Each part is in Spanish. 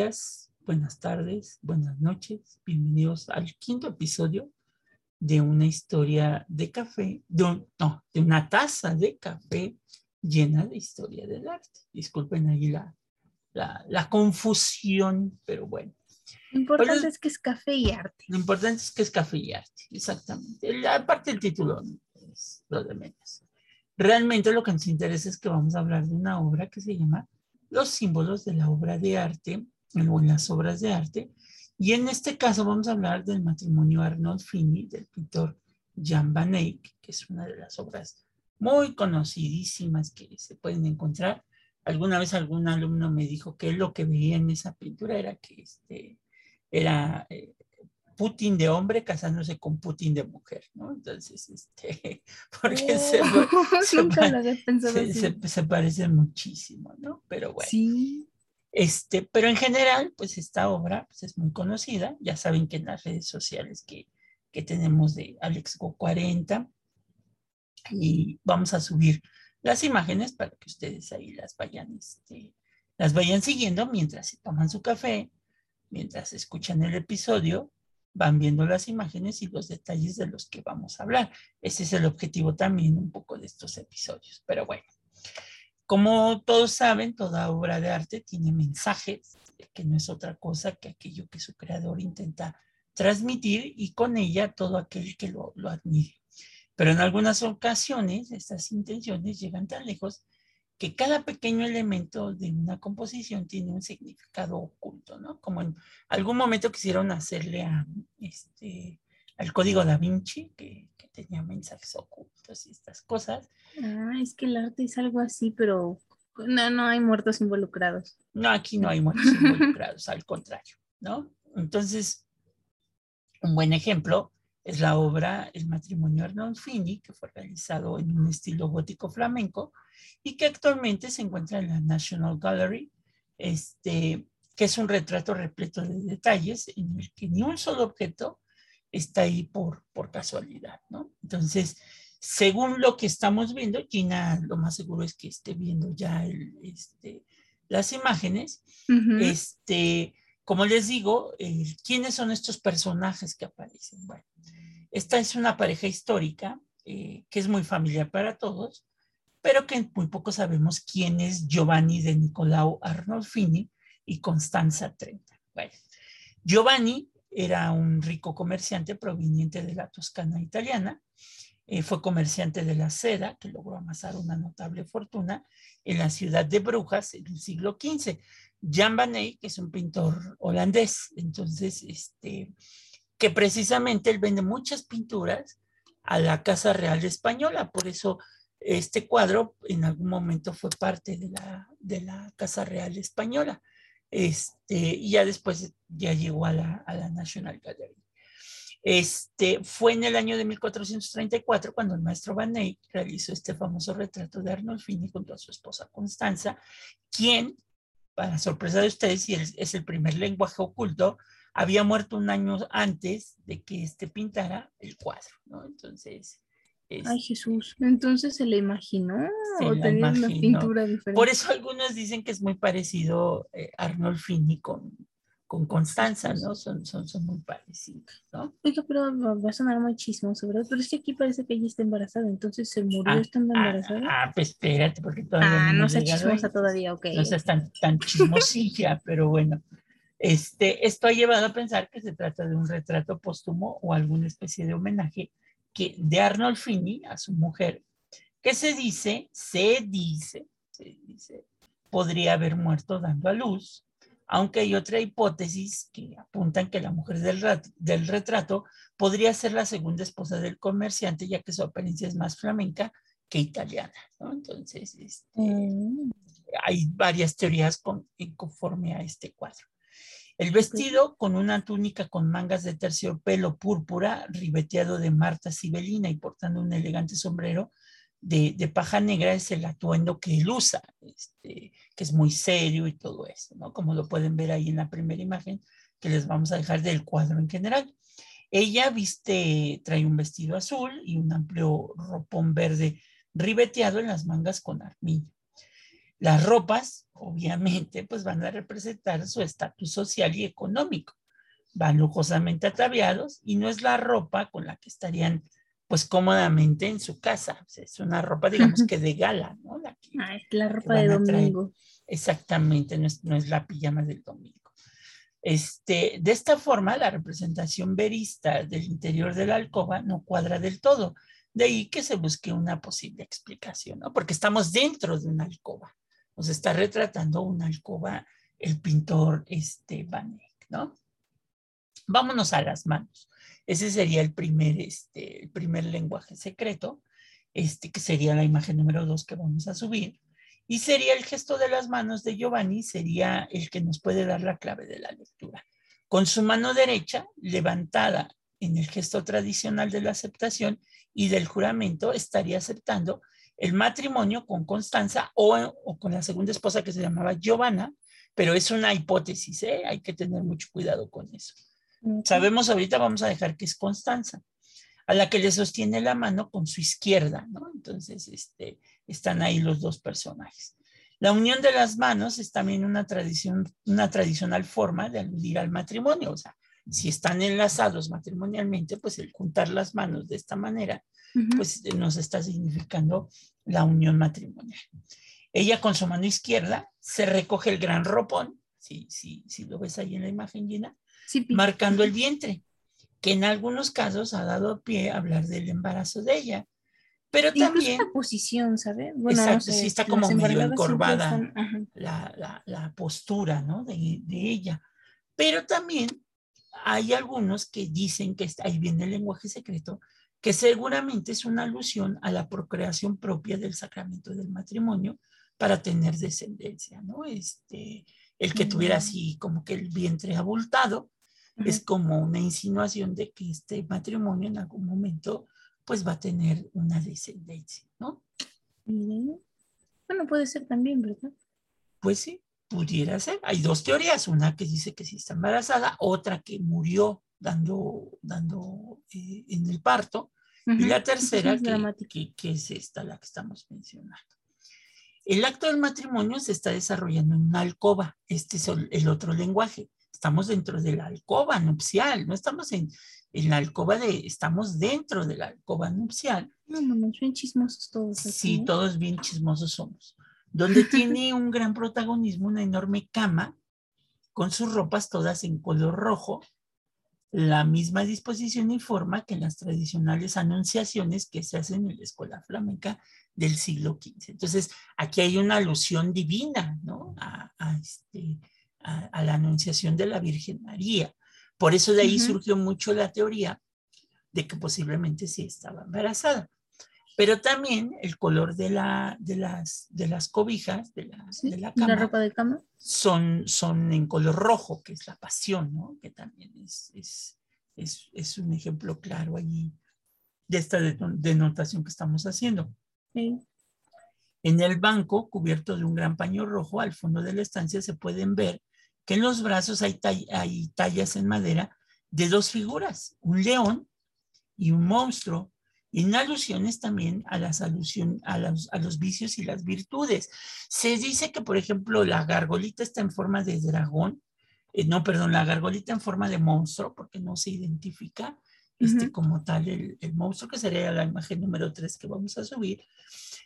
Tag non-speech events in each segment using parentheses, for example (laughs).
días, buenas tardes, buenas noches. Bienvenidos al quinto episodio de una historia de café, de no, de una taza de café llena de historia del arte. Disculpen ahí la, la, confusión, pero bueno. Lo importante es que es café y arte. Lo importante es que es café y arte, exactamente. Aparte el título es lo de menos. Realmente lo que nos interesa es que vamos a hablar de una obra que se llama Los símbolos de la obra de arte las obras de arte. Y en este caso vamos a hablar del matrimonio Arnold Fini del pintor Jan van Eyck, que es una de las obras muy conocidísimas que se pueden encontrar. Alguna vez algún alumno me dijo que lo que veía en esa pintura era que este, era eh, Putin de hombre casándose con Putin de mujer, ¿no? Entonces, este, porque se, se, parecen muchísimo, ¿no? Pero bueno. Sí. Este, pero en general, pues esta obra pues, es muy conocida. Ya saben que en las redes sociales que, que tenemos de AlexGo40 y vamos a subir las imágenes para que ustedes ahí las vayan, este, las vayan siguiendo mientras se toman su café, mientras escuchan el episodio van viendo las imágenes y los detalles de los que vamos a hablar. Ese es el objetivo también un poco de estos episodios. Pero bueno, como todos saben, toda obra de arte tiene mensajes, que no es otra cosa que aquello que su creador intenta transmitir y con ella todo aquel que lo, lo admire. Pero en algunas ocasiones estas intenciones llegan tan lejos que cada pequeño elemento de una composición tiene un significado oculto, ¿no? Como en algún momento quisieron hacerle a, este, al código da Vinci, que, tenía mensajes ocultos y estas cosas. Ah, es que el arte es algo así, pero no, no hay muertos involucrados. No, aquí no hay (laughs) muertos involucrados, al contrario, ¿no? Entonces, un buen ejemplo es la obra El matrimonio Arnolfini, que fue realizado en un estilo gótico flamenco y que actualmente se encuentra en la National Gallery, este, que es un retrato repleto de detalles en el que ni un solo objeto está ahí por, por casualidad, ¿no? Entonces, según lo que estamos viendo, Gina lo más seguro es que esté viendo ya este, las imágenes, este, como les digo, ¿quiénes son estos personajes que aparecen? Bueno, esta es una pareja histórica eh, que es muy familiar para todos, pero que muy poco sabemos quién es Giovanni de Nicolao Arnolfini y Constanza Trenta. Bueno, Giovanni era un rico comerciante proveniente de la Toscana italiana. Eh, fue comerciante de la seda, que logró amasar una notable fortuna en la ciudad de Brujas en el siglo XV. Jan van Eyck es un pintor holandés, entonces, este, que precisamente él vende muchas pinturas a la Casa Real Española, por eso este cuadro en algún momento fue parte de la, de la Casa Real Española, este, y ya después ya llegó a la, a la National Gallery. Este, fue en el año de 1434 cuando el maestro Van Eyck realizó este famoso retrato de Arnolfini junto a su esposa Constanza, quien para sorpresa de ustedes, y es el primer lenguaje oculto, había muerto un año antes de que este pintara el cuadro, ¿no? Entonces... Ay Jesús, entonces se le imaginó o tenía una pintura diferente. Por eso algunos dicen que es muy parecido eh, Arnold Fini con, con Constanza, ¿no? Son, son, son muy parecidos, ¿no? Oiga, pero va a sonar muy chismoso, ¿verdad? Pero es que aquí parece que ella está embarazada, entonces se murió ah, estando ah, embarazada. Ah, pues espérate, porque todavía ah, no, no chismosa todavía, ok. No seas tan, tan chismosilla, (laughs) pero bueno. Este, esto ha llevado a pensar que se trata de un retrato póstumo o alguna especie de homenaje que, de Arnold Fini a su mujer, que se dice, se dice, se dice, podría haber muerto dando a luz aunque hay otra hipótesis que apuntan que la mujer del, retrato podría ser la segunda esposa del comerciante, ya que su apariencia es más flamenca que italiana. Entonces, este, mm. hay varias teorías con, conforme a este cuadro. El vestido con una túnica con mangas de terciopelo púrpura, ribeteado de Marta Sibelina y portando un elegante sombrero, de, paja negra es el atuendo que él usa, este, que es muy serio y todo eso, ¿no? Como lo pueden ver ahí en la primera imagen que les vamos a dejar del cuadro en general. Ella viste, trae un vestido azul y un amplio ropón verde ribeteado en las mangas con armilla. Las ropas, obviamente, pues van a representar su estatus social y económico. Van lujosamente ataviados y no es la ropa con la que estarían pues cómodamente en su casa. es una ropa, digamos que de gala, ¿no? La, ah, es la ropa de domingo. Exactamente, no es, no es, la pijama del domingo. Este, de esta forma, la representación verista del interior de la alcoba no cuadra del todo. De ahí que se busque una posible explicación, ¿no? Porque estamos dentro de una alcoba. Nos está retratando una alcoba el pintor este, Van Eyck, ¿no? Vámonos a las manos. Ese sería el primer, este, el primer lenguaje secreto, este, que sería la imagen número dos que vamos a subir. Y sería el gesto de las manos de Giovanni, sería el que nos puede dar la clave de la lectura. Con su mano derecha levantada en el gesto tradicional de la aceptación y del juramento, estaría aceptando el matrimonio con Constanza o, o con la segunda esposa que se llamaba Giovanna, pero es una hipótesis, ¿eh? hay que tener mucho cuidado con eso. Sabemos ahorita, vamos a dejar que es Constanza, a la que le sostiene la mano con su izquierda, ¿no? Entonces, este, están ahí los dos personajes. La unión de las manos es también una tradición, una tradicional forma de aludir al matrimonio, o sea, si están enlazados matrimonialmente, pues el juntar las manos de esta manera, pues nos está significando la unión matrimonial. Ella con su mano izquierda se recoge el gran ropón, si, si, si lo ves ahí en la imagen llena, marcando el vientre, que en algunos casos ha dado pie a hablar del embarazo de ella. Pero también... la posición, ¿sabes? Bueno, exacto, sí está como medio encorvada la, postura, ¿no? De, ella. Pero también hay algunos que dicen que ahí viene el lenguaje secreto, que seguramente es una alusión a la procreación propia del sacramento del matrimonio para tener descendencia, ¿no? Este, el que tuviera así como que el vientre abultado, es como una insinuación de que este matrimonio en algún momento pues va a tener una descendencia, ¿no? Bueno, puede ser también, ¿verdad? Pues sí, pudiera ser. Hay dos teorías, una que dice que sí está embarazada, otra que murió dando, dando eh, en el parto, y la tercera que, que, es esta, la que estamos mencionando. El acto del matrimonio se está desarrollando en una alcoba, este es el otro lenguaje estamos dentro de la alcoba nupcial, no estamos en, la alcoba de, estamos dentro de la alcoba nupcial. No, no, no, son chismosos todos. sí, ¿eh? todos bien chismosos somos. Donde (laughs) tiene un gran protagonismo una enorme cama con sus ropas todas en color rojo, la misma disposición y forma que en las tradicionales anunciaciones que se hacen en la escuela flamenca del siglo XV. Entonces, aquí hay una alusión divina, ¿no? a este, a, la anunciación de la Virgen María. Por eso de ahí surgió mucho la teoría de que posiblemente sí estaba embarazada. Pero también el color de, la, de, las, de las cobijas, de la, de la cama, ropa de cama? Son, son en color rojo, que es la pasión, ¿no? Que también es, es, es, es un ejemplo claro allí de esta denotación que estamos haciendo. En el banco, cubierto de un gran paño rojo, al fondo de la estancia se pueden ver que en los brazos hay, hay tallas en madera de dos figuras, un león y un monstruo, en alusiones también a, las alusión, a, los, a los vicios y las virtudes. Se dice que, por ejemplo, la gargolita está en forma de dragón, eh, no, perdón, la gargolita en forma de monstruo, porque no se identifica este, como tal el, el, monstruo, que sería la imagen número 3 que vamos a subir.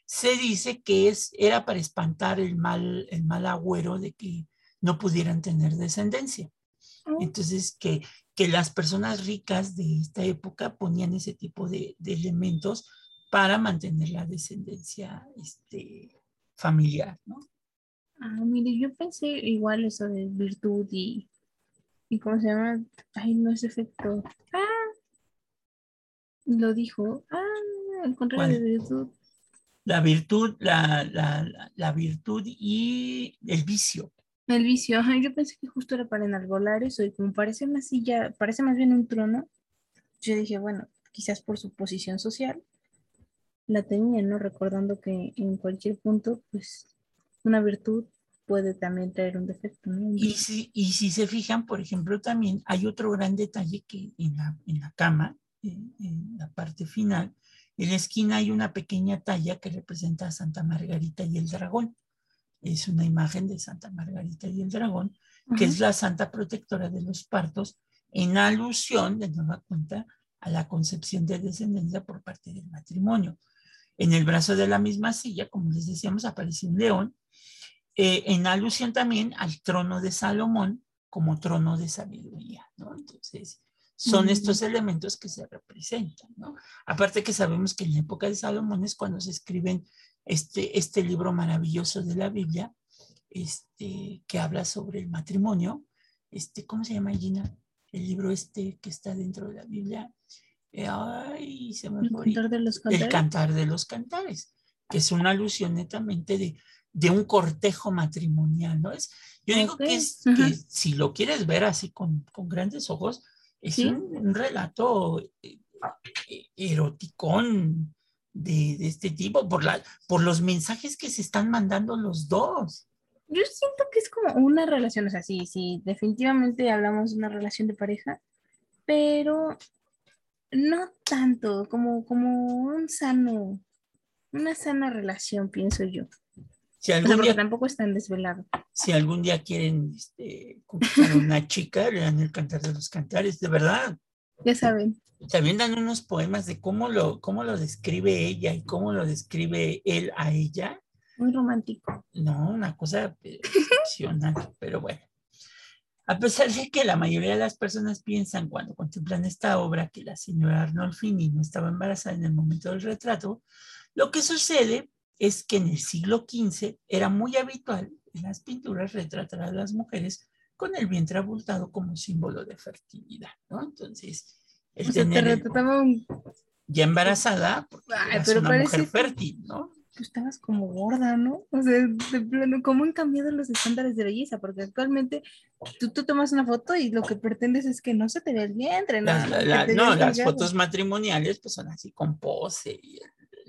Se dice que es, era para espantar el mal, el mal agüero de que no pudieran tener descendencia. Entonces, que, que las personas ricas de esta época ponían ese tipo de, elementos para mantener la descendencia este, familiar, ¿no? Ah, mire, yo pensé igual eso de virtud y, y ¿cómo se llama? Ay, no es efecto. Ah, lo dijo. Ah, el contrario de virtud. La virtud, la, la, la virtud y el vicio. El vicio, yo pensé que justo era para enarbolar eso y como parece una silla, parece más bien un trono, yo dije, bueno, quizás por su posición social la tenía, ¿no? Recordando que en cualquier punto, pues, una virtud puede también traer un defecto, ¿no? Y si, y si se fijan, por ejemplo, también hay otro gran detalle que en la, en la cama, en, en la parte final, en la esquina hay una pequeña talla que representa a Santa Margarita y el dragón es una imagen de Santa Margarita y el dragón, que es la santa protectora de los partos, en alusión, de nueva cuenta, a la concepción de descendencia por parte del matrimonio. En el brazo de la misma silla, como les decíamos, aparece un león, eh, en alusión también al trono de Salomón como trono de sabiduría, ¿no? Entonces, son estos elementos que se representan, ¿no? Aparte que sabemos que en la época de Salomón es cuando se escriben este, este libro maravilloso de la Biblia, este, que habla sobre el matrimonio, este, ¿cómo se llama, Gina? El libro este que está dentro de la Biblia. Eh, ay, se me ¿El cantar de los cantares? El cantar de los cantares, que es una alusión netamente de, de un cortejo matrimonial, ¿no? Es, yo digo que, es, que si lo quieres ver así con, con grandes ojos, es un, relato eh, eh, eroticón de, de, este tipo por, la, por los mensajes que se están mandando los dos. Yo siento que es como una relación, o sea, sí, sí, definitivamente hablamos de una relación de pareja, pero no tanto, como, como un sano, una sana relación, pienso yo. Si algún día, tampoco están desvelados. Si algún día quieren este, a una (laughs) chica, lean el cantar de los cantares, de verdad. Ya saben. También dan unos poemas de cómo lo, cómo lo describe ella y cómo lo describe él a ella. Muy romántico. No, una cosa excepcional, pero bueno. A pesar de que la mayoría de las personas piensan cuando contemplan esta obra que la señora Arnolfini no estaba embarazada en el momento del retrato, lo que sucede es que en el siglo XV era muy habitual en las pinturas retratar a las mujeres con el vientre abultado como símbolo de fertilidad, ¿no? Entonces, el tener ya embarazada, porque pero una mujer fértil, ¿no? Tú estabas como gorda, ¿no? O sea, de plano, ¿cómo han cambiado los estándares de belleza? Porque actualmente tú, tú tomas una foto y lo que pretendes es que no se te vea el vientre, ¿no? no, las fotos matrimoniales pues son así con pose y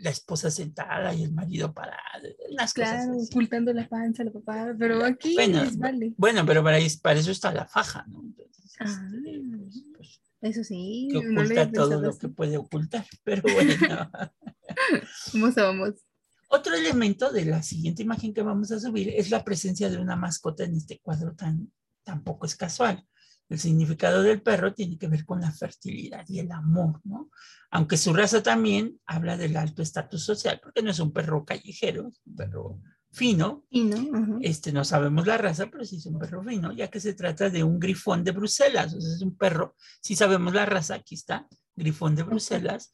la esposa sentada y el marido parado. claro, ocultando la panza la papá, pero aquí bueno, vale. Bueno, pero para, para, eso está la faja, ¿no? Entonces, ah, este, pues, eso sí. Que oculta todo lo que puede ocultar, (laughs) pero bueno. vamos a vamos. Otro elemento de la siguiente imagen que vamos a subir es la presencia de una mascota en este cuadro tan tampoco es casual. El significado del perro tiene que ver con la fertilidad y el amor, ¿no? Aunque su raza también habla del alto estatus social, porque no es un perro callejero, es un perro fino. fino este, no sabemos la raza, pero sí es un perro fino, ya que se trata de un grifón de Bruselas. O sea, es un perro, sí sabemos la raza, aquí está, grifón de Bruselas,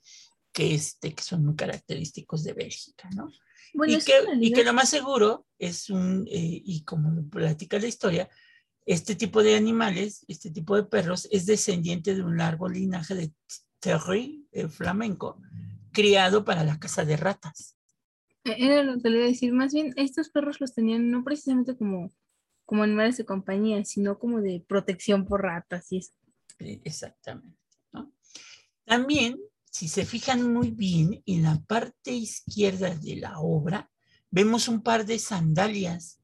que, este, que son muy característicos de Bélgica, ¿no? y, que, y, que, lo más seguro es un, eh, y como lo platica la historia, este tipo de animales, este tipo de perros, es descendiente de un largo linaje de terry flamenco, criado para la caza de ratas. Eh, era lo que le iba a decir, más bien estos perros los tenían no precisamente como, como animales de compañía, sino como de protección por ratas y eso. Exactamente. También, si se fijan muy bien, en la parte izquierda de la obra vemos un par de sandalias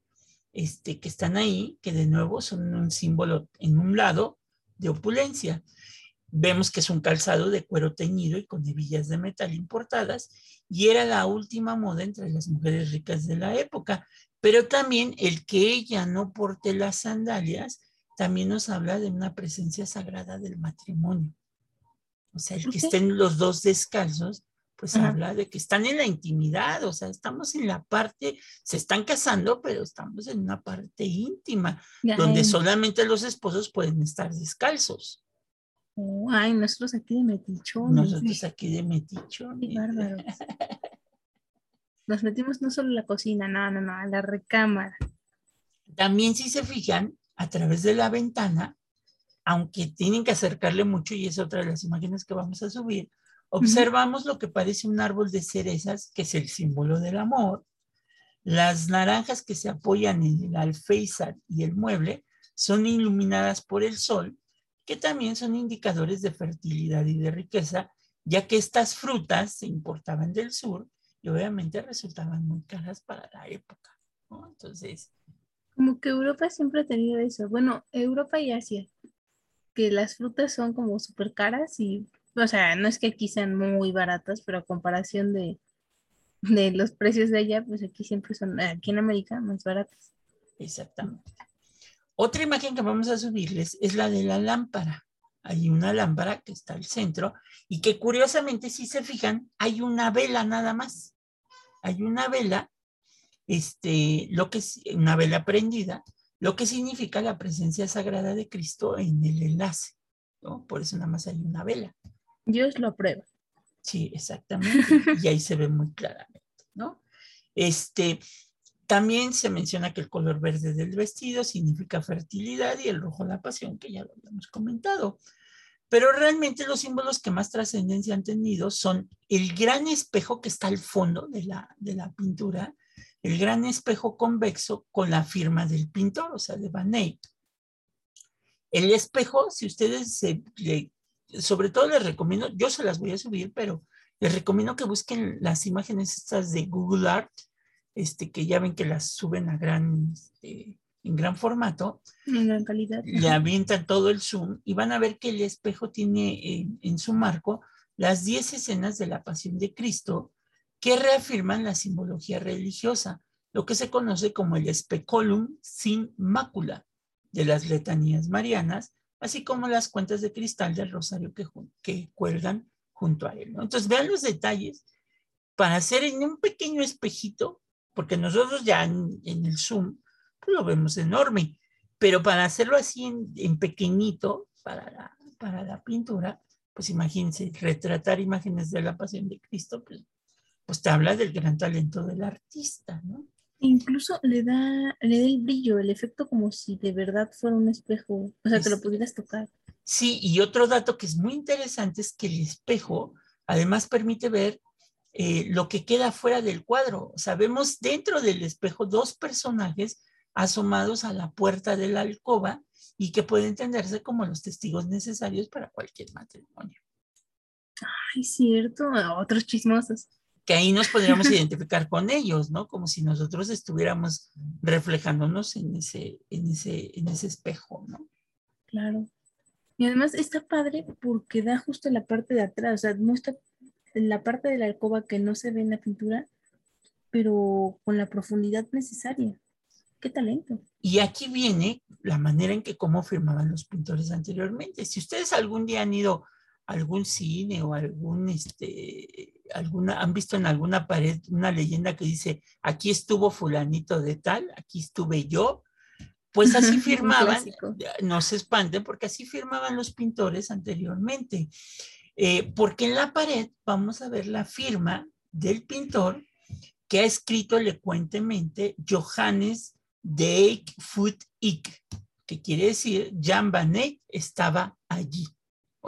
este, que están ahí, que de nuevo son un símbolo en un lado de opulencia. Vemos que es un calzado de cuero teñido y con hebillas de metal importadas y era la última moda entre las mujeres ricas de la época. Pero también el que ella no porte las sandalias también nos habla de una presencia sagrada del matrimonio. O sea, el que estén los dos descalzos pues habla de que están en la intimidad, o sea, estamos en la parte, se están casando, pero estamos en una parte íntima, donde solamente los esposos pueden estar descalzos. Oh, ay, nosotros aquí de metichón. Nosotros aquí de metichón. Qué bárbaros. (laughs) Nos metimos no solo en la cocina, no, no, no, a la recámara. También si se fijan, a través de la ventana, aunque tienen que acercarle mucho, y es otra de las imágenes que vamos a subir, Observamos lo que parece un árbol de cerezas, que es el símbolo del amor. Las naranjas que se apoyan en el alféizar y el mueble son iluminadas por el sol, que también son indicadores de fertilidad y de riqueza, ya que estas frutas se importaban del sur y obviamente resultaban muy caras para la época. Entonces... Como que Europa siempre ha tenido eso. Bueno, Europa y Asia, que las frutas son como súper caras y o sea, no es que aquí sean muy baratas, pero a comparación de, de los precios de allá, pues aquí siempre son, aquí en América, más baratos. Exactamente. Otra imagen que vamos a subirles es la de la lámpara. Hay una lámpara que está al centro y que curiosamente, si se fijan, hay una vela nada más. Hay una vela, este, lo que una vela prendida, lo que significa la presencia sagrada de Cristo en el enlace, ¿no? Por eso nada más hay una vela. Dios lo aprueba. Sí, exactamente. y ahí se ve muy claramente, ¿no? Este, también se menciona que el color verde del vestido significa fertilidad y el rojo la pasión, que ya lo habíamos comentado. Pero realmente los símbolos que más trascendencia han tenido son el gran espejo que está al fondo de la, de la pintura, el gran espejo convexo con la firma del pintor, o sea, de Van Eyck. El espejo, si ustedes se, sobre todo les recomiendo, yo se las voy a subir, pero les recomiendo que busquen las imágenes estas de Google Art, este, que ya ven que las suben a gran, este, en gran formato. En gran calidad. Le avientan todo el zoom y van a ver que el espejo tiene en, en su marco las 10 escenas de la pasión de Cristo que reafirman la simbología religiosa, lo que se conoce como el speculum sin mácula de las letanías marianas, así como las cuentas de cristal del rosario que, cuelgan junto a él. Entonces, vean los detalles para hacer en un pequeño espejito, porque nosotros ya en, el Zoom lo vemos enorme, pero para hacerlo así en, pequeñito, para la, para la pintura, pues imagínense, retratar imágenes de la pasión de Cristo, pues pues te habla del gran talento del artista, ¿no? Incluso le da, le da el brillo, el efecto como si de verdad fuera un espejo, o sea, que lo pudieras tocar. Sí, y otro dato que es muy interesante es que el espejo además permite ver eh, lo que queda fuera del cuadro. O sea, vemos dentro del espejo dos personajes asomados a la puerta de la alcoba y que pueden entenderse como los testigos necesarios para cualquier matrimonio. Ay, cierto, otros chismosos que ahí nos podríamos (laughs) identificar con ellos, ¿no? Como si nosotros estuviéramos reflejándonos en ese, en ese, en ese espejo, ¿no? Claro. Y además está padre porque da justo la parte de atrás, o sea, muestra la parte de la alcoba que no se ve en la pintura, pero con la profundidad necesaria. ¡Qué talento! Y aquí viene la manera en que cómo firmaban los pintores anteriormente. Si ustedes algún día han ido algún cine o algún este, alguna, han visto en alguna pared una leyenda que dice, aquí estuvo fulanito de tal, aquí estuve yo, pues así (laughs) firmaban, no se espanten, porque así firmaban los pintores anteriormente. Eh, porque en la pared vamos a ver la firma del pintor que ha escrito elocuentemente Johannes de Foot Ik, que quiere decir Jan van Eyck estaba allí.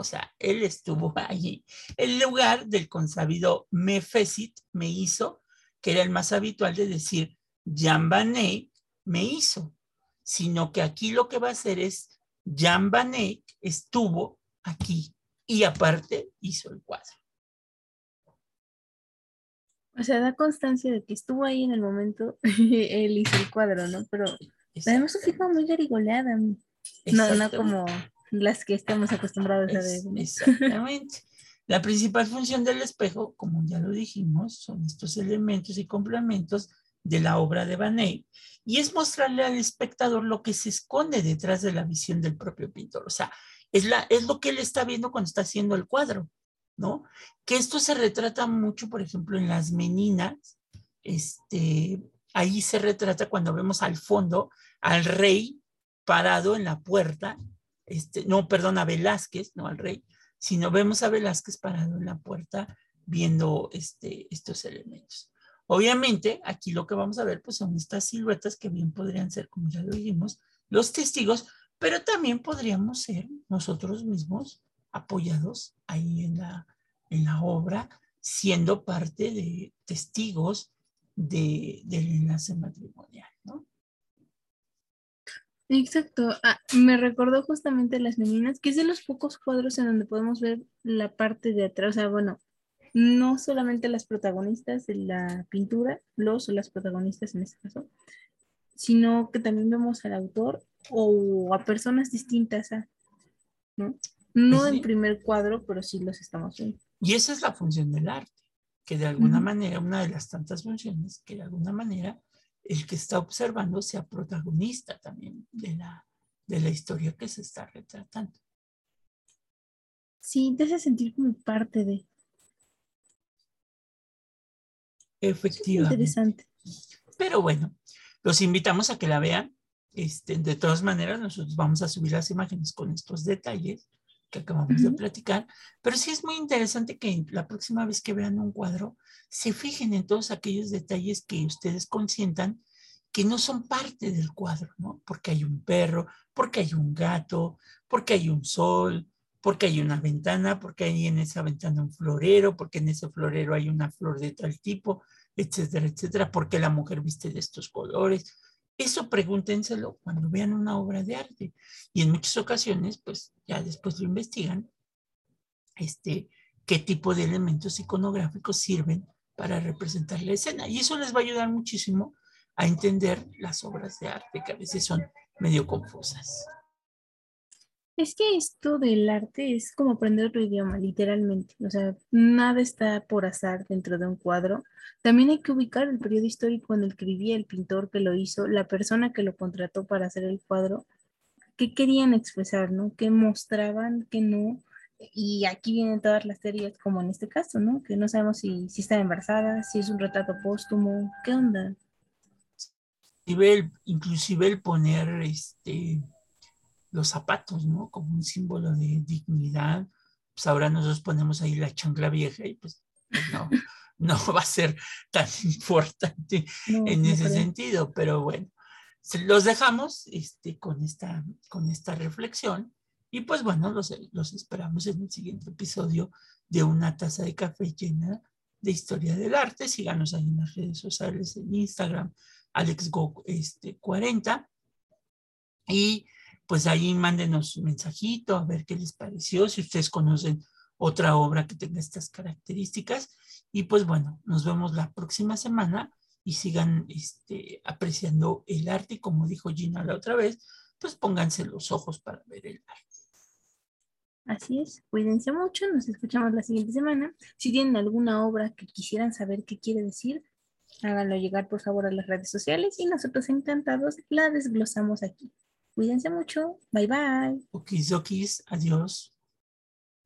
O sea, él estuvo (laughs) allí. El lugar del consabido Mefesit me hizo, que era el más habitual de decir Eyck me hizo, sino que aquí lo que va a hacer es Eyck estuvo aquí y aparte hizo el cuadro. O sea, da constancia de que estuvo ahí en el momento, (laughs) él hizo el cuadro, ¿no? Pero además se fija muy garigoleada. No, no como las que estamos acostumbrados a ver. Exactamente. La principal función del espejo, como ya lo dijimos, son estos elementos y complementos de la obra de Van Eyck, y es mostrarle al espectador lo que se esconde detrás de la visión del propio pintor. O sea, es, la, es lo que él está viendo cuando está haciendo el cuadro, ¿no? Que esto se retrata mucho, por ejemplo, en las meninas. Este, ahí se retrata cuando vemos al fondo al rey parado en la puerta este, no, perdón, a Velázquez, no al rey, sino vemos a Velázquez parado en la puerta viendo este, estos elementos. Obviamente, aquí lo que vamos a ver pues, son estas siluetas que bien podrían ser, como ya lo dijimos, los testigos, pero también podríamos ser nosotros mismos apoyados ahí en la, obra, siendo parte de testigos de, del enlace matrimonial, ¿no? Exacto, ah, me recordó justamente las meninas, que es de los pocos cuadros en donde podemos ver la parte de atrás, o sea, bueno, no solamente las protagonistas de la pintura, los o las protagonistas en este caso, sino que también vemos al autor o a personas distintas, ¿no? No en primer cuadro, pero sí los estamos viendo. Y esa es la función del arte, que de alguna manera, una de las tantas funciones, que de alguna manera el que está observando sea protagonista también de la, de la historia que se está retratando. Sí, te hace sentir como parte de. Efectivamente. Interesante. Pero bueno, los invitamos a que la vean. Este, de todas maneras, nosotros vamos a subir las imágenes con estos detalles que acabamos de platicar, pero sí es muy interesante que la próxima vez que vean un cuadro se fijen en todos aquellos detalles que ustedes consientan que no son parte del cuadro, ¿no? Porque hay un perro, porque hay un gato, porque hay un sol, porque hay una ventana, porque hay en esa ventana un florero, porque en ese florero hay una flor de tal tipo, etcétera, etcétera, porque la mujer viste de estos colores. Eso pregúntenselo cuando vean una obra de arte. Y en muchas ocasiones, pues ya después lo investigan, este, qué tipo de elementos iconográficos sirven para representar la escena. Y eso les va a ayudar muchísimo a entender las obras de arte que a veces son medio confusas. Es que esto del arte es como aprender otro idioma, literalmente. O sea, nada está por azar dentro de un cuadro. También hay que ubicar el periodo histórico en el que vivía el pintor que lo hizo, la persona que lo contrató para hacer el cuadro, qué querían expresar, ¿no? ¿Qué mostraban, qué no? Y aquí vienen todas las teorías, como en este caso, ¿no? Que no sabemos si, si está embarazada, si es un retrato póstumo, ¿qué onda? inclusive el poner este los zapatos, ¿no? Como un símbolo de dignidad. Pues ahora nosotros ponemos ahí la chancla vieja y pues, no, (laughs) no va a ser tan (laughs) importante en ese sentido, pero bueno, los dejamos este, con, esta, con esta reflexión y pues bueno, los, los esperamos en el siguiente episodio de una taza de café llena de historia del arte. Síganos ahí en las redes sociales, en Instagram, AlexGo este, 40. Y pues ahí mándenos un mensajito a ver qué les pareció, si ustedes conocen otra obra que tenga estas características. Y pues bueno, nos vemos la próxima semana y sigan este, apreciando el arte. Y como dijo Gina la otra vez, pues pónganse los ojos para ver el arte. Así es, cuídense mucho, nos escuchamos la siguiente semana. Si tienen alguna obra que quisieran saber qué quiere decir, háganlo llegar por favor a las redes sociales y nosotros encantados la desglosamos aquí. Cuídense mucho. Bye bye. Okis, okis. Adiós.